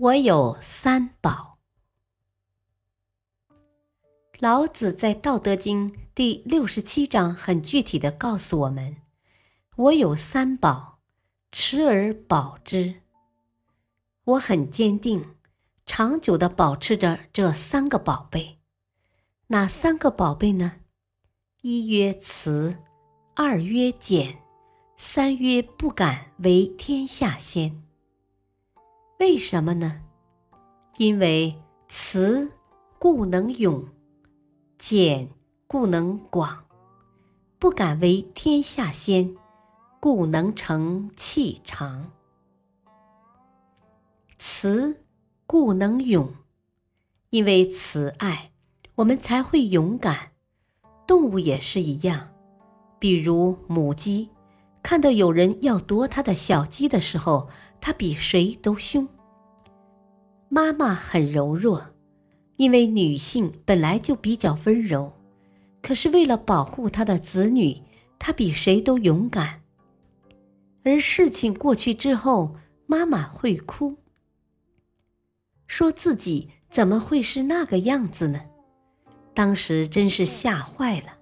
我有三宝。老子在《道德经》第六十七章很具体的告诉我们：“我有三宝，持而保之。”我很坚定，长久的保持着这三个宝贝。哪三个宝贝呢？一曰慈，二曰俭。三曰不敢为天下先。为什么呢？因为慈故能勇，俭故能广，不敢为天下先，故能成器长。慈故能勇，因为慈爱，我们才会勇敢。动物也是一样，比如母鸡。看到有人要夺它的小鸡的时候，他比谁都凶。妈妈很柔弱，因为女性本来就比较温柔，可是为了保护她的子女，她比谁都勇敢。而事情过去之后，妈妈会哭，说自己怎么会是那个样子呢？当时真是吓坏了。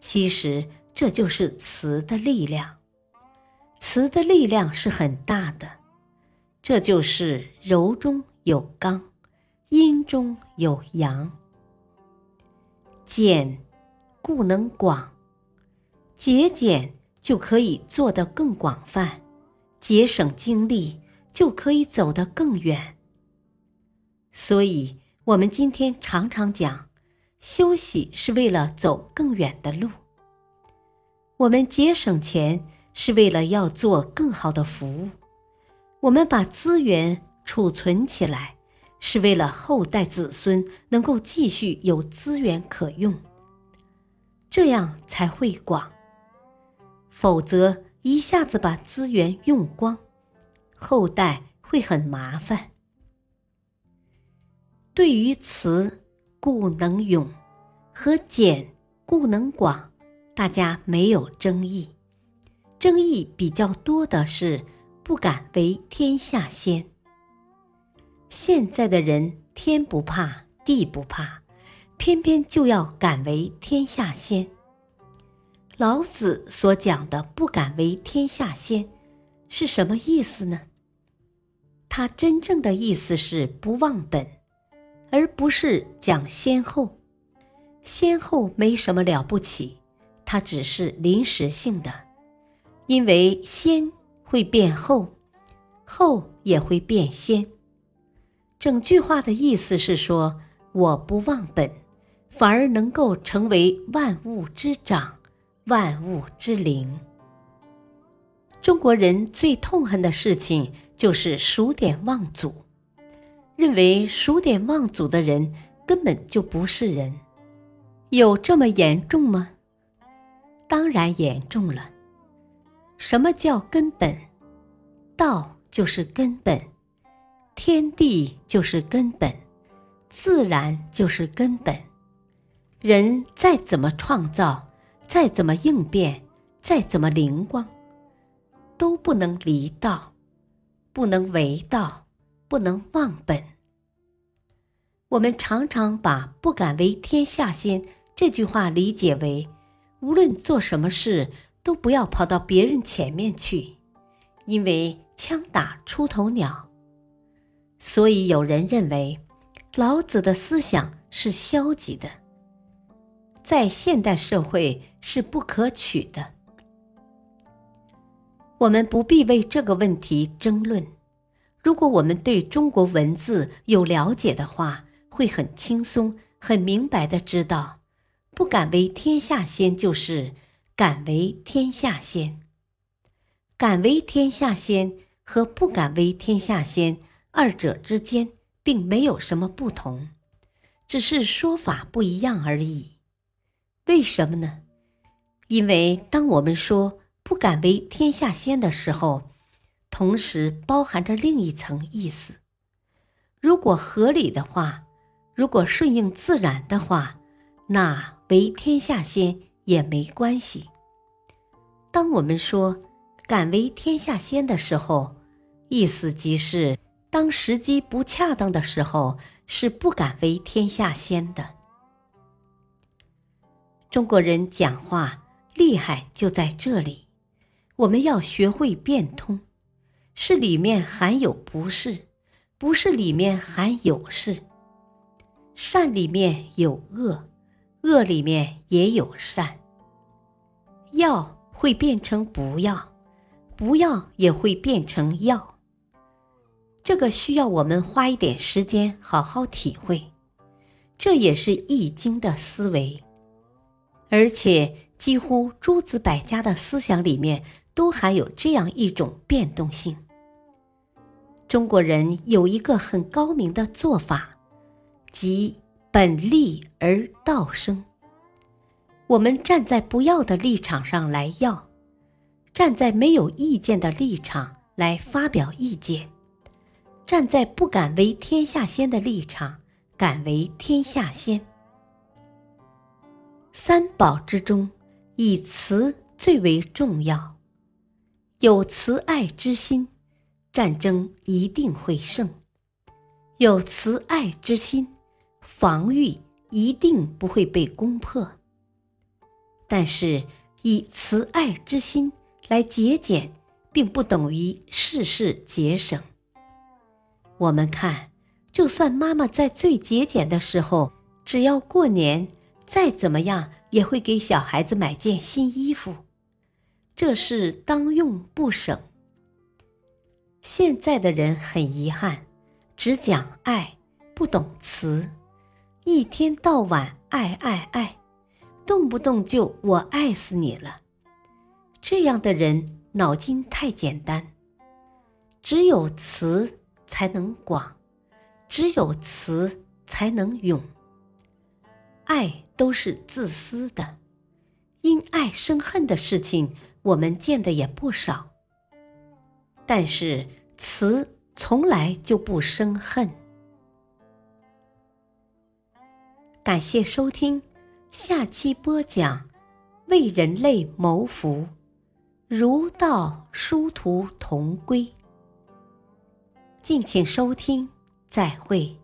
其实。这就是慈的力量，慈的力量是很大的。这就是柔中有刚，阴中有阳。俭，故能广，节俭就可以做得更广泛，节省精力就可以走得更远。所以，我们今天常常讲，休息是为了走更远的路。我们节省钱是为了要做更好的服务，我们把资源储存起来是为了后代子孙能够继续有资源可用，这样才会广。否则一下子把资源用光，后代会很麻烦。对于慈故能勇和俭故能广。大家没有争议，争议比较多的是不敢为天下先。现在的人天不怕地不怕，偏偏就要敢为天下先。老子所讲的“不敢为天下先”是什么意思呢？他真正的意思是不忘本，而不是讲先后。先后没什么了不起。它只是临时性的，因为先会变后，后也会变先。整句话的意思是说，我不忘本，反而能够成为万物之长，万物之灵。中国人最痛恨的事情就是数典忘祖，认为数典忘祖的人根本就不是人，有这么严重吗？当然严重了。什么叫根本？道就是根本，天地就是根本，自然就是根本。人再怎么创造，再怎么应变，再怎么灵光，都不能离道，不能为道，不能忘本。我们常常把“不敢为天下先”这句话理解为。无论做什么事，都不要跑到别人前面去，因为枪打出头鸟。所以有人认为，老子的思想是消极的，在现代社会是不可取的。我们不必为这个问题争论。如果我们对中国文字有了解的话，会很轻松、很明白的知道。不敢为天下先，就是敢为天下先。敢为天下先和不敢为天下先，二者之间并没有什么不同，只是说法不一样而已。为什么呢？因为当我们说不敢为天下先的时候，同时包含着另一层意思。如果合理的话，如果顺应自然的话，那为天下先也没关系。当我们说敢为天下先的时候，意思即是，当时机不恰当的时候，是不敢为天下先的。中国人讲话厉害就在这里，我们要学会变通，是里面含有不是，不是里面含有是，善里面有恶，恶里面也有善。要会变成不要，不要也会变成要。这个需要我们花一点时间好好体会，这也是《易经》的思维，而且几乎诸子百家的思想里面都含有这样一种变动性。中国人有一个很高明的做法，即本立而道生。我们站在不要的立场上来要，站在没有意见的立场来发表意见。站在不敢为天下先的立场，敢为天下先。三宝之中，以慈最为重要。有慈爱之心，战争一定会胜；有慈爱之心，防御一定不会被攻破。但是，以慈爱之心来节俭，并不等于事事节省。我们看，就算妈妈在最节俭的时候，只要过年，再怎么样也会给小孩子买件新衣服，这是当用不省。现在的人很遗憾，只讲爱，不懂慈，一天到晚爱爱爱，动不动就我爱死你了。这样的人脑筋太简单，只有慈。才能广，只有慈才能永。爱都是自私的，因爱生恨的事情我们见的也不少。但是慈从来就不生恨。感谢收听，下期播讲为人类谋福，儒道殊途同归。敬请收听，再会。